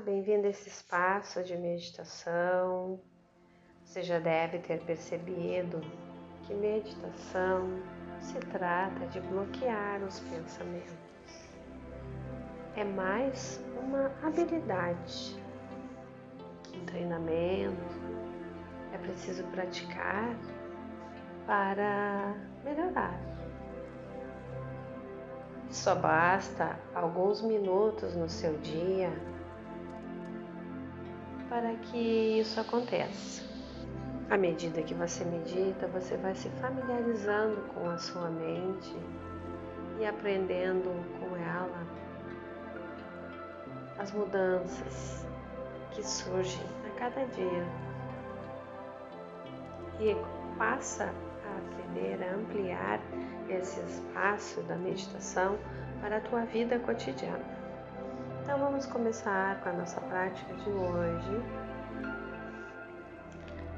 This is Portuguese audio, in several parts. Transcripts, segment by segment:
bem-vindo a esse espaço de meditação. Você já deve ter percebido que meditação se trata de bloquear os pensamentos. É mais uma habilidade, um treinamento. É preciso praticar para melhorar. Só basta alguns minutos no seu dia para que isso aconteça. À medida que você medita, você vai se familiarizando com a sua mente e aprendendo com ela as mudanças que surgem a cada dia. E passa a aprender a ampliar esse espaço da meditação para a tua vida cotidiana. Então vamos começar com a nossa prática de hoje.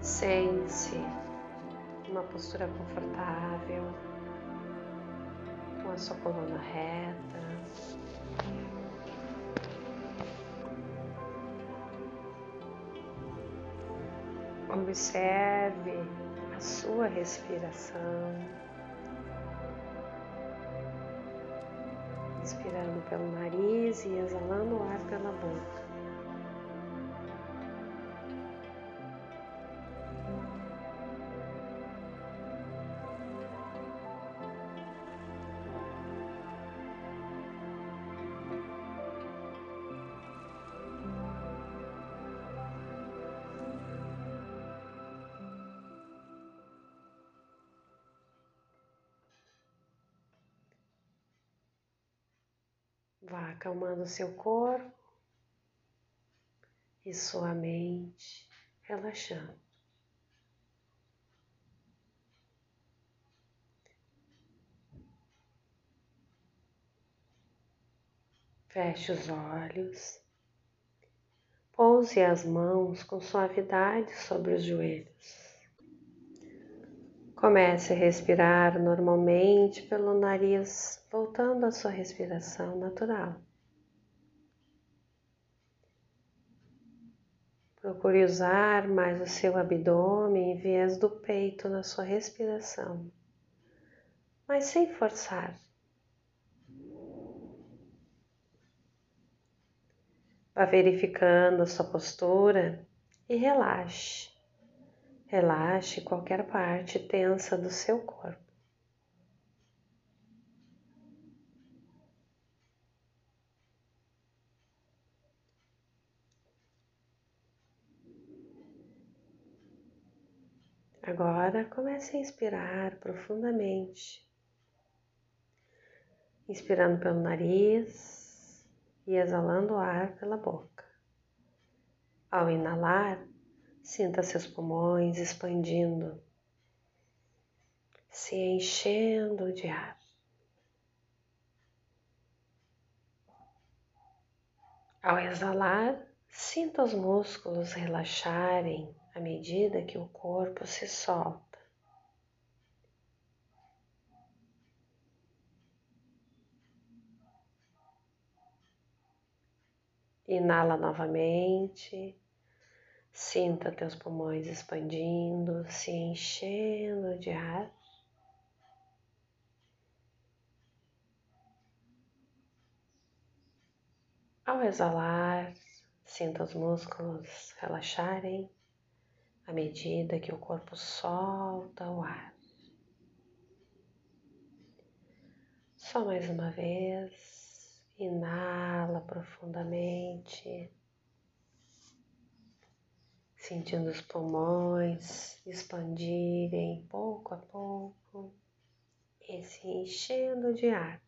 Sente-se numa postura confortável, com a sua coluna reta. Observe a sua respiração. Pelo nariz e exalando o ar pela boca. Vá acalmando seu corpo e sua mente, relaxando. Feche os olhos, pouse as mãos com suavidade sobre os joelhos. Comece a respirar normalmente pelo nariz, voltando à sua respiração natural. Procure usar mais o seu abdômen em vez do peito na sua respiração, mas sem forçar. Vá verificando a sua postura e relaxe. Relaxe qualquer parte tensa do seu corpo. Agora comece a inspirar profundamente, inspirando pelo nariz e exalando o ar pela boca. Ao inalar, Sinta seus pulmões expandindo, se enchendo de ar. Ao exalar, sinta os músculos relaxarem à medida que o corpo se solta. Inala novamente Sinta teus pulmões expandindo, se enchendo de ar. Ao exalar, sinta os músculos relaxarem à medida que o corpo solta o ar. Só mais uma vez, inala profundamente sentindo os pulmões expandirem pouco a pouco e se enchendo de ar.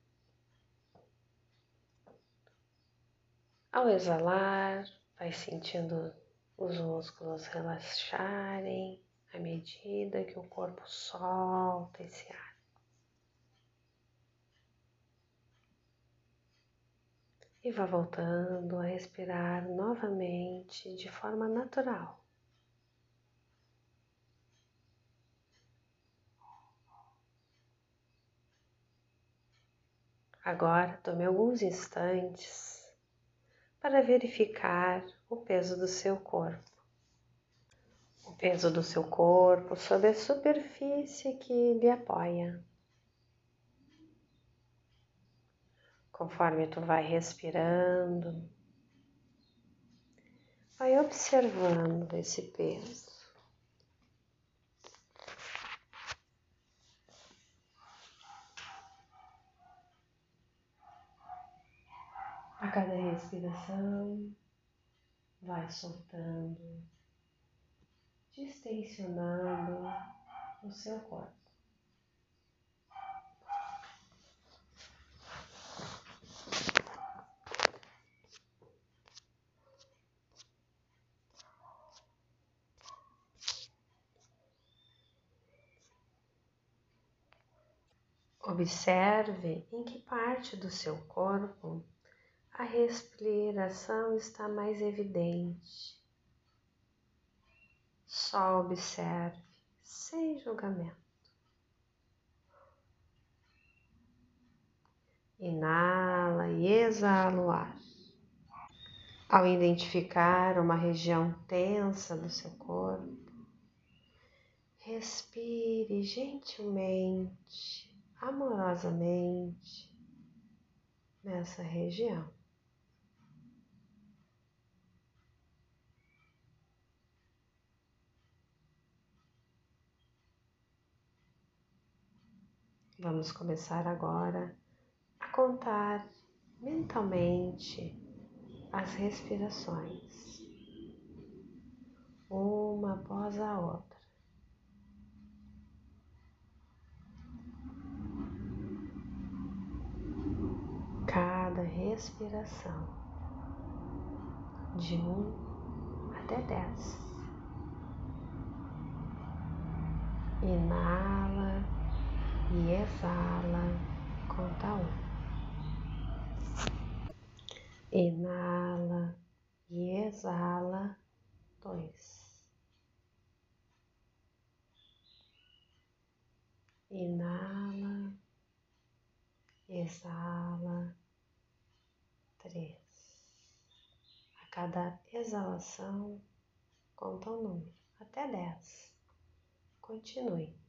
Ao exalar, vai sentindo os músculos relaxarem à medida que o corpo solta esse ar. E vá voltando a respirar novamente de forma natural. Agora tome alguns instantes para verificar o peso do seu corpo. O peso do seu corpo sobre a superfície que lhe apoia. Conforme tu vai respirando, vai observando esse peso. A cada respiração, vai soltando, distensionando o seu corpo. Observe em que parte do seu corpo a respiração está mais evidente. Só observe, sem julgamento. Inala e exala o ar. Ao identificar uma região tensa do seu corpo, respire gentilmente amorosamente nessa região. Vamos começar agora a contar mentalmente as respirações, uma após a outra. cada respiração, de um até dez. Inala e exala, conta um. Inala e exala, dois. Inala, exala, três. A cada exalação, conta um número até dez. Continue.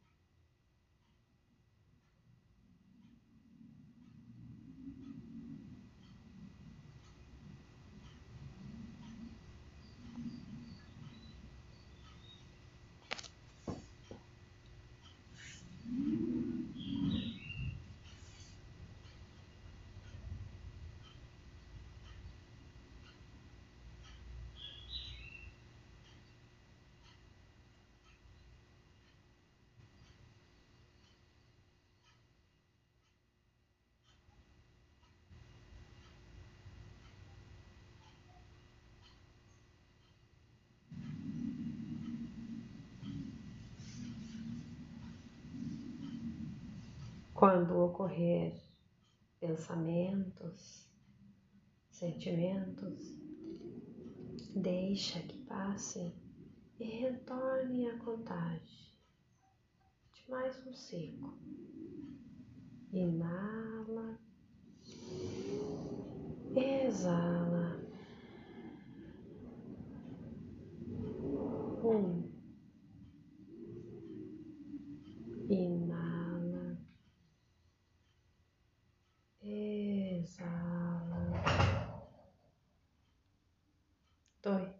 Quando ocorrer pensamentos, sentimentos, deixa que passe e retorne à contagem de mais um ciclo. Inala, exala. Um. Inala, exala. Dois.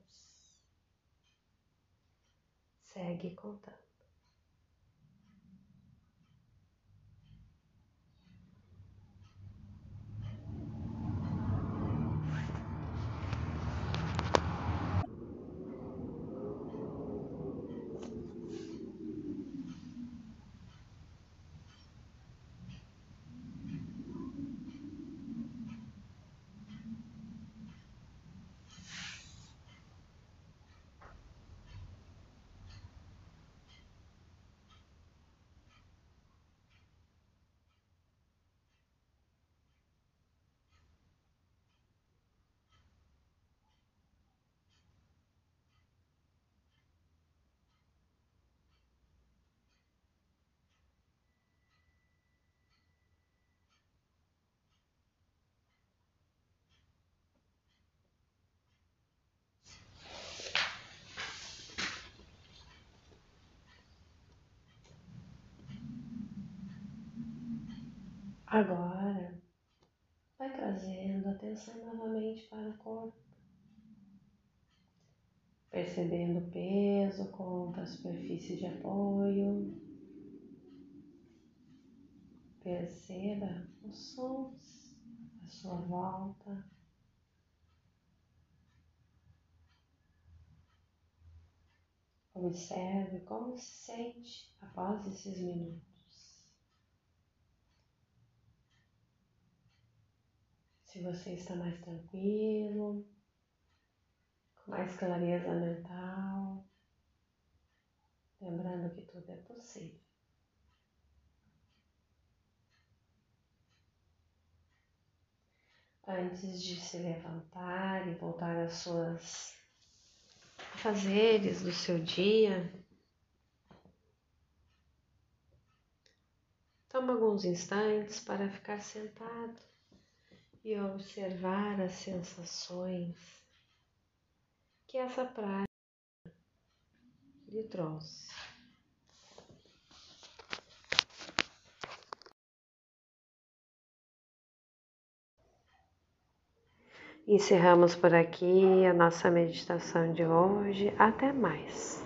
Segue Agora, vai trazendo atenção novamente para o corpo, percebendo o peso contra a superfície de apoio. Perceba os sons à sua volta. Observe como se sente após esses minutos. Se você está mais tranquilo, com mais clareza mental, lembrando que tudo é possível. Antes de se levantar e voltar às suas fazeres do seu dia, toma alguns instantes para ficar sentado e observar as sensações que essa prática lhe trouxe. Encerramos por aqui a nossa meditação de hoje. Até mais.